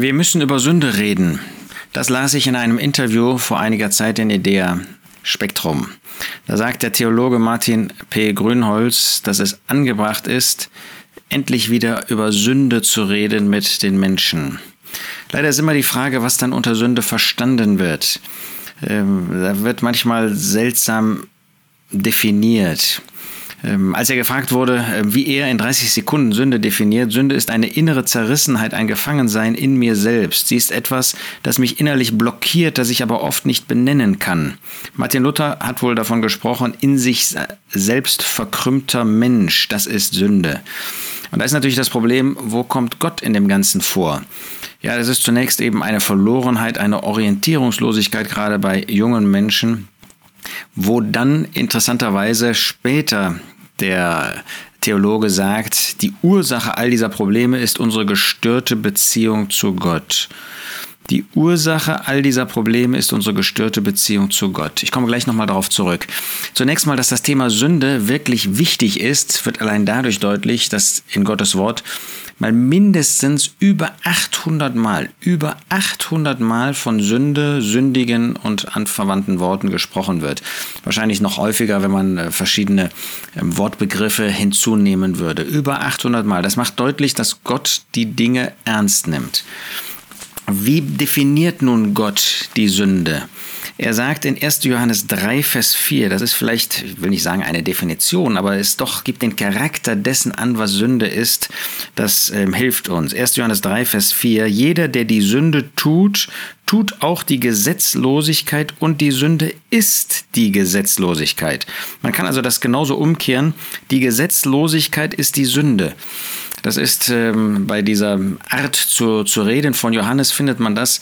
Wir müssen über Sünde reden. Das las ich in einem Interview vor einiger Zeit in Idea Spektrum. Da sagt der Theologe Martin P. Grünholz, dass es angebracht ist, endlich wieder über Sünde zu reden mit den Menschen. Leider ist immer die Frage, was dann unter Sünde verstanden wird. Ähm, da wird manchmal seltsam definiert. Ähm, als er gefragt wurde, äh, wie er in 30 Sekunden Sünde definiert, Sünde ist eine innere Zerrissenheit, ein Gefangensein in mir selbst. Sie ist etwas, das mich innerlich blockiert, das ich aber oft nicht benennen kann. Martin Luther hat wohl davon gesprochen, in sich selbst verkrümmter Mensch, das ist Sünde. Und da ist natürlich das Problem, wo kommt Gott in dem Ganzen vor? Ja, das ist zunächst eben eine Verlorenheit, eine Orientierungslosigkeit gerade bei jungen Menschen, wo dann interessanterweise später der Theologe sagt, die Ursache all dieser Probleme ist unsere gestörte Beziehung zu Gott. Die Ursache all dieser Probleme ist unsere gestörte Beziehung zu Gott. Ich komme gleich nochmal darauf zurück. Zunächst mal, dass das Thema Sünde wirklich wichtig ist, wird allein dadurch deutlich, dass in Gottes Wort mal mindestens über 800 Mal, über 800 Mal von Sünde, Sündigen und anverwandten Worten gesprochen wird. Wahrscheinlich noch häufiger, wenn man äh, verschiedene ähm, Wortbegriffe hinzunehmen würde. Über 800 Mal. Das macht deutlich, dass Gott die Dinge ernst nimmt. Wie definiert nun Gott die Sünde? Er sagt in 1. Johannes 3, Vers 4, das ist vielleicht, ich will nicht sagen eine Definition, aber es doch gibt den Charakter dessen an, was Sünde ist. Das ähm, hilft uns. 1. Johannes 3, Vers 4, jeder, der die Sünde tut, tut auch die Gesetzlosigkeit und die Sünde ist die Gesetzlosigkeit. Man kann also das genauso umkehren. Die Gesetzlosigkeit ist die Sünde. Das ist ähm, bei dieser Art zu, zu reden von Johannes findet man das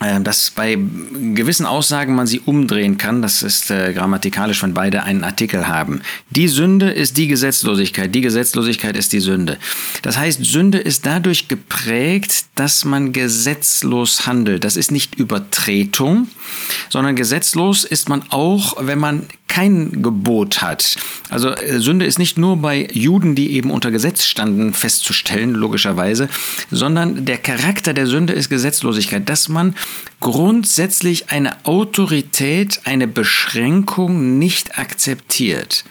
äh, dass bei gewissen Aussagen man sie umdrehen kann. Das ist äh, grammatikalisch, wenn beide einen Artikel haben. Die Sünde ist die Gesetzlosigkeit, die Gesetzlosigkeit ist die Sünde. Das heißt, Sünde ist dadurch geprägt, dass man gesetzlos handelt. Das ist nicht Übertretung, sondern gesetzlos ist man auch, wenn man kein Gebot hat. Also äh, Sünde ist nicht nur bei Juden, die eben unter Gesetz standen, festzustellen, logischerweise, sondern der Charakter der Sünde ist Gesetzlosigkeit, dass man grundsätzlich eine Autorität, eine Beschränkung nicht akzeptiert.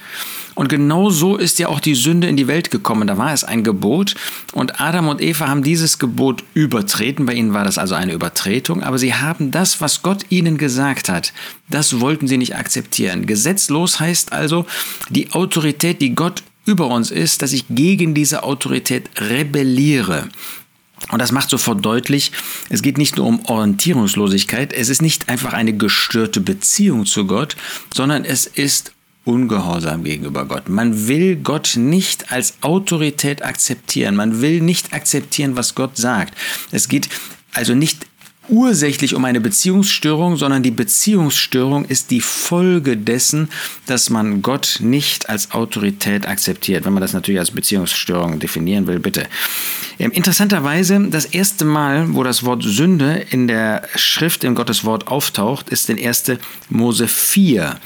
Und genau so ist ja auch die Sünde in die Welt gekommen. Da war es ein Gebot und Adam und Eva haben dieses Gebot übertreten. Bei ihnen war das also eine Übertretung, aber sie haben das, was Gott ihnen gesagt hat, das wollten sie nicht akzeptieren. Gesetzlos heißt also die Autorität, die Gott über uns ist, dass ich gegen diese Autorität rebelliere. Und das macht sofort deutlich, es geht nicht nur um Orientierungslosigkeit, es ist nicht einfach eine gestörte Beziehung zu Gott, sondern es ist Ungehorsam gegenüber Gott. Man will Gott nicht als Autorität akzeptieren. Man will nicht akzeptieren, was Gott sagt. Es geht also nicht ursächlich um eine Beziehungsstörung, sondern die Beziehungsstörung ist die Folge dessen, dass man Gott nicht als Autorität akzeptiert. Wenn man das natürlich als Beziehungsstörung definieren will, bitte. Ähm, interessanterweise, das erste Mal, wo das Wort Sünde in der Schrift in Gottes Wort auftaucht, ist in 1. Mose 4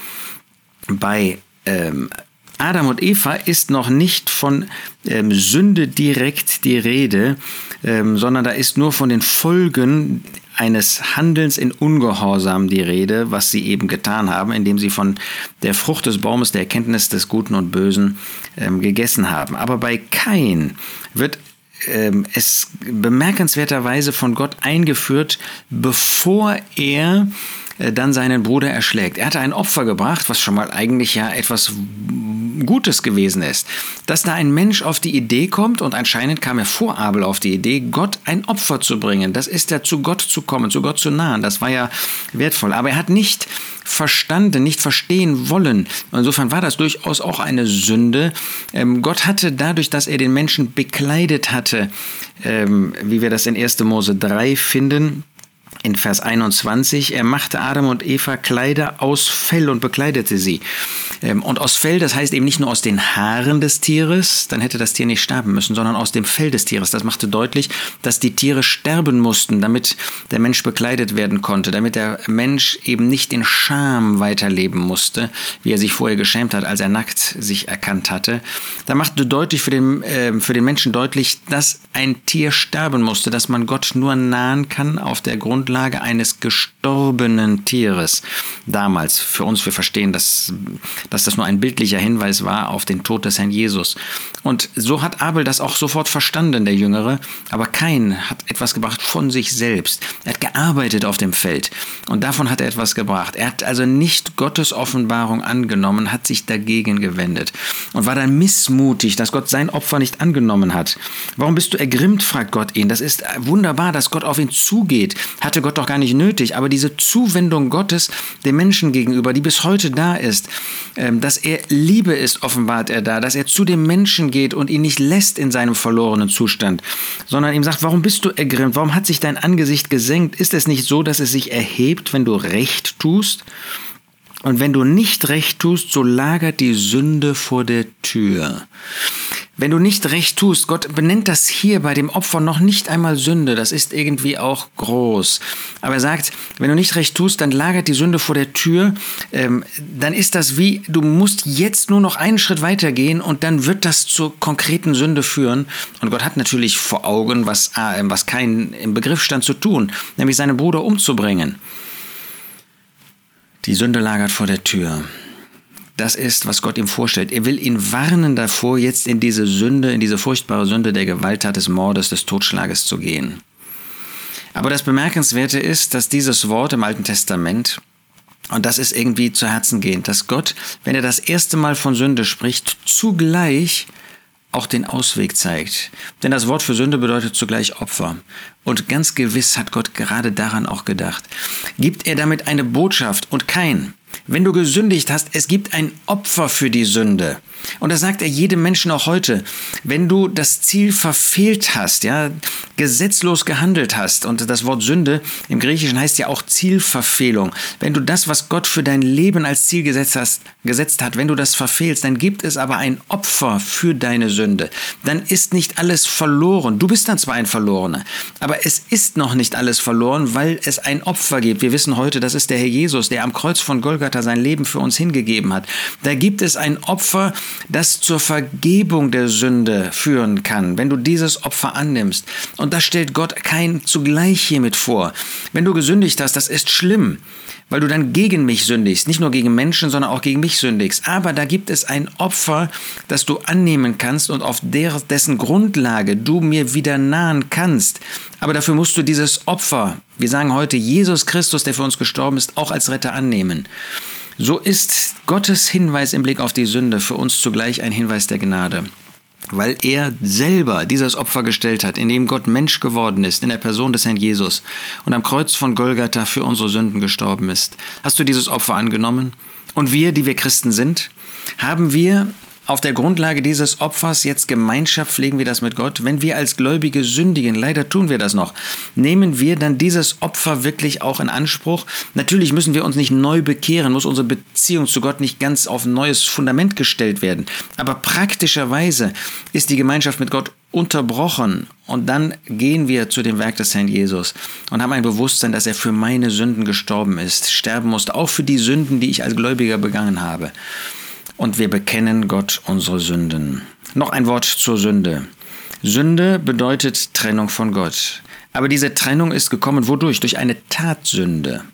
bei ähm, Adam und Eva ist noch nicht von ähm, Sünde direkt die Rede, ähm, sondern da ist nur von den Folgen eines Handelns in Ungehorsam die Rede, was sie eben getan haben, indem sie von der Frucht des Baumes der Erkenntnis des Guten und Bösen ähm, gegessen haben. Aber bei Kain wird ähm, es bemerkenswerterweise von Gott eingeführt, bevor er äh, dann seinen Bruder erschlägt. Er hatte ein Opfer gebracht, was schon mal eigentlich ja etwas Gutes gewesen ist. Dass da ein Mensch auf die Idee kommt, und anscheinend kam er vor Abel auf die Idee, Gott ein Opfer zu bringen. Das ist ja zu Gott zu kommen, zu Gott zu nahen. Das war ja wertvoll. Aber er hat nicht verstanden, nicht verstehen wollen. Insofern war das durchaus auch eine Sünde. Ähm, Gott hatte dadurch, dass er den Menschen bekleidet hatte, ähm, wie wir das in 1. Mose 3 finden, in Vers 21, er machte Adam und Eva Kleider aus Fell und bekleidete sie. Ähm, und aus Fell, das heißt eben nicht nur aus den Haaren des Tieres, dann hätte das Tier nicht sterben müssen, sondern aus dem Fell des Tieres. Das machte deutlich, dass die Tiere sterben mussten, damit der Mensch bekleidet werden konnte, damit der Mensch eben nicht in Scham weiterleben musste, wie er sich vorher geschämt hat, als er nackt sich erkannt hatte. Da machte deutlich für den, äh, für den Menschen deutlich, dass ein Tier sterben musste, dass man Gott nur nahen kann auf der Grundlage eines gestorbenen Tieres. Damals, für uns, wir verstehen, dass, dass das nur ein bildlicher Hinweis war auf den Tod des Herrn Jesus. Und so hat Abel das auch sofort verstanden, der Jüngere. Aber Kain hat etwas gebracht von sich selbst. Er hat gearbeitet auf dem Feld. Und davon hat er etwas gebracht. Er hat also nicht Gottes Offenbarung angenommen, hat sich dagegen gewendet und war dann missmutig, dass Gott sein Opfer nicht angenommen hat. Warum bist du ergrimmt, fragt Gott ihn. Das ist wunderbar, dass Gott auf ihn zugeht. Hatte Gott doch gar nicht nötig. Aber diese Zuwendung Gottes dem Menschen gegenüber, die bis heute da ist, ähm, dass er Liebe ist, offenbart er da, dass er zu dem Menschen geht und ihn nicht lässt in seinem verlorenen Zustand, sondern ihm sagt, warum bist du ergrimmt? Warum hat sich dein Angesicht gesenkt? Ist es nicht so, dass es sich erhebt, wenn du Recht tust? Und wenn du nicht recht tust, so lagert die Sünde vor der Tür. Wenn du nicht recht tust, Gott benennt das hier bei dem Opfer noch nicht einmal Sünde, das ist irgendwie auch groß. Aber er sagt, wenn du nicht recht tust, dann lagert die Sünde vor der Tür, ähm, dann ist das wie, du musst jetzt nur noch einen Schritt weitergehen und dann wird das zur konkreten Sünde führen. Und Gott hat natürlich vor Augen, was, äh, was kein im Begriff stand zu tun, nämlich seinen Bruder umzubringen. Die Sünde lagert vor der Tür das ist, was Gott ihm vorstellt. Er will ihn warnen davor, jetzt in diese Sünde, in diese furchtbare Sünde der Gewalttat, des Mordes, des Totschlages zu gehen. Aber das Bemerkenswerte ist, dass dieses Wort im Alten Testament, und das ist irgendwie zu Herzen gehend, dass Gott, wenn er das erste Mal von Sünde spricht, zugleich auch den Ausweg zeigt. Denn das Wort für Sünde bedeutet zugleich Opfer. Und ganz gewiss hat Gott gerade daran auch gedacht. Gibt er damit eine Botschaft und kein, wenn du gesündigt hast, es gibt ein Opfer für die Sünde. Und das sagt er jedem Menschen auch heute. Wenn du das Ziel verfehlt hast, ja, gesetzlos gehandelt hast, und das Wort Sünde im Griechischen heißt ja auch Zielverfehlung. Wenn du das, was Gott für dein Leben als Ziel gesetzt, hast, gesetzt hat, wenn du das verfehlst, dann gibt es aber ein Opfer für deine Sünde. Dann ist nicht alles verloren. Du bist dann zwar ein Verlorener, aber es ist noch nicht alles verloren, weil es ein Opfer gibt. Wir wissen heute, das ist der Herr Jesus, der am Kreuz von Golgatha sein Leben für uns hingegeben hat. Da gibt es ein Opfer, das zur Vergebung der Sünde führen kann, wenn du dieses Opfer annimmst. Und das stellt Gott kein zugleich hiermit vor. Wenn du gesündigt hast, das ist schlimm weil du dann gegen mich sündigst, nicht nur gegen Menschen, sondern auch gegen mich sündigst. Aber da gibt es ein Opfer, das du annehmen kannst und auf dessen Grundlage du mir wieder nahen kannst. Aber dafür musst du dieses Opfer, wir sagen heute Jesus Christus, der für uns gestorben ist, auch als Retter annehmen. So ist Gottes Hinweis im Blick auf die Sünde für uns zugleich ein Hinweis der Gnade weil er selber dieses Opfer gestellt hat, indem Gott Mensch geworden ist in der Person des Herrn Jesus und am Kreuz von Golgatha für unsere Sünden gestorben ist. Hast du dieses Opfer angenommen? Und wir, die wir Christen sind, haben wir auf der Grundlage dieses Opfers jetzt Gemeinschaft pflegen wir das mit Gott. Wenn wir als Gläubige sündigen, leider tun wir das noch, nehmen wir dann dieses Opfer wirklich auch in Anspruch? Natürlich müssen wir uns nicht neu bekehren, muss unsere Beziehung zu Gott nicht ganz auf ein neues Fundament gestellt werden. Aber praktischerweise ist die Gemeinschaft mit Gott unterbrochen und dann gehen wir zu dem Werk des Herrn Jesus und haben ein Bewusstsein, dass er für meine Sünden gestorben ist, sterben musste, auch für die Sünden, die ich als Gläubiger begangen habe und wir bekennen Gott unsere Sünden. Noch ein Wort zur Sünde. Sünde bedeutet Trennung von Gott. Aber diese Trennung ist gekommen wodurch? Durch eine Tatsünde.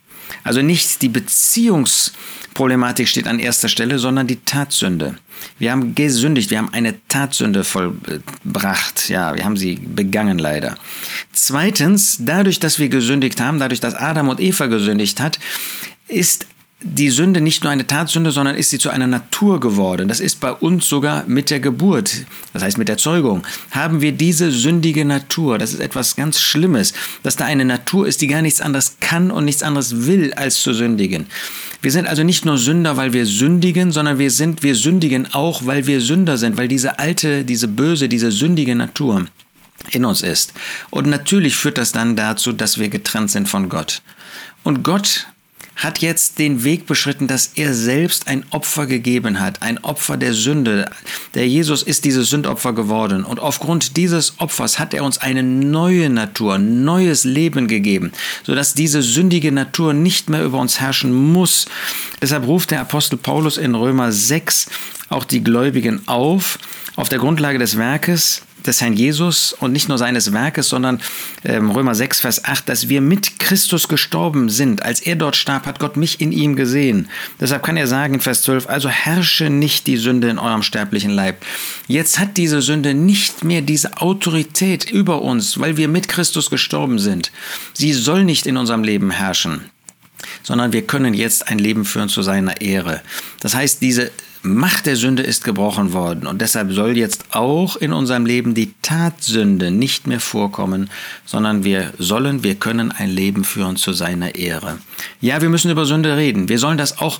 Also nicht die Beziehungsproblematik steht an erster Stelle, sondern die Tatsünde. Wir haben gesündigt, wir haben eine Tatsünde vollbracht. Ja, wir haben sie begangen leider. Zweitens, dadurch, dass wir gesündigt haben, dadurch, dass Adam und Eva gesündigt hat, ist die Sünde nicht nur eine Tatsünde, sondern ist sie zu einer Natur geworden. Das ist bei uns sogar mit der Geburt, das heißt mit der Zeugung, haben wir diese sündige Natur. Das ist etwas ganz Schlimmes, dass da eine Natur ist, die gar nichts anderes kann und nichts anderes will, als zu sündigen. Wir sind also nicht nur Sünder, weil wir sündigen, sondern wir sind, wir sündigen auch, weil wir Sünder sind, weil diese alte, diese böse, diese sündige Natur in uns ist. Und natürlich führt das dann dazu, dass wir getrennt sind von Gott. Und Gott hat jetzt den Weg beschritten, dass er selbst ein Opfer gegeben hat, ein Opfer der Sünde. Der Jesus ist dieses Sündopfer geworden und aufgrund dieses Opfers hat er uns eine neue Natur, neues Leben gegeben, sodass diese sündige Natur nicht mehr über uns herrschen muss. Deshalb ruft der Apostel Paulus in Römer 6 auch die Gläubigen auf, auf der Grundlage des Werkes des Herrn Jesus und nicht nur seines Werkes, sondern ähm, Römer 6, Vers 8, dass wir mit Christus gestorben sind. Als er dort starb, hat Gott mich in ihm gesehen. Deshalb kann er sagen in Vers 12, also herrsche nicht die Sünde in eurem sterblichen Leib. Jetzt hat diese Sünde nicht mehr diese Autorität über uns, weil wir mit Christus gestorben sind. Sie soll nicht in unserem Leben herrschen sondern wir können jetzt ein Leben führen zu seiner Ehre. Das heißt, diese Macht der Sünde ist gebrochen worden und deshalb soll jetzt auch in unserem Leben die Tatsünde nicht mehr vorkommen, sondern wir sollen, wir können ein Leben führen zu seiner Ehre. Ja, wir müssen über Sünde reden. Wir sollen das auch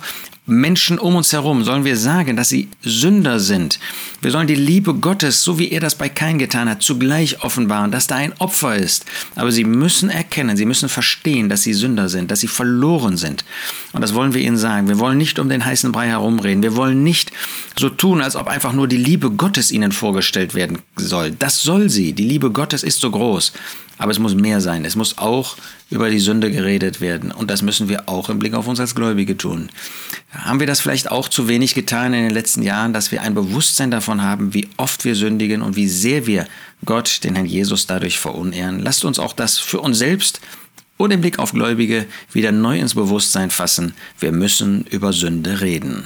Menschen um uns herum, sollen wir sagen, dass sie Sünder sind. Wir sollen die Liebe Gottes, so wie er das bei Kain getan hat, zugleich offenbaren, dass da ein Opfer ist. Aber sie müssen erkennen, sie müssen verstehen, dass sie Sünder sind, dass sie verloren sind. Und das wollen wir ihnen sagen. Wir wollen nicht um den heißen Brei herumreden. Wir wollen nicht so tun, als ob einfach nur die Liebe Gottes ihnen vorgestellt werden soll. Das soll sie. Die Liebe Gottes ist so groß. Aber es muss mehr sein. Es muss auch über die Sünde geredet werden. Und das müssen wir auch im Blick auf uns als Gläubige tun. Haben wir das vielleicht auch zu wenig getan in den letzten Jahren, dass wir ein Bewusstsein davon haben, wie oft wir sündigen und wie sehr wir Gott, den Herrn Jesus, dadurch verunehren? Lasst uns auch das für uns selbst und im Blick auf Gläubige wieder neu ins Bewusstsein fassen. Wir müssen über Sünde reden.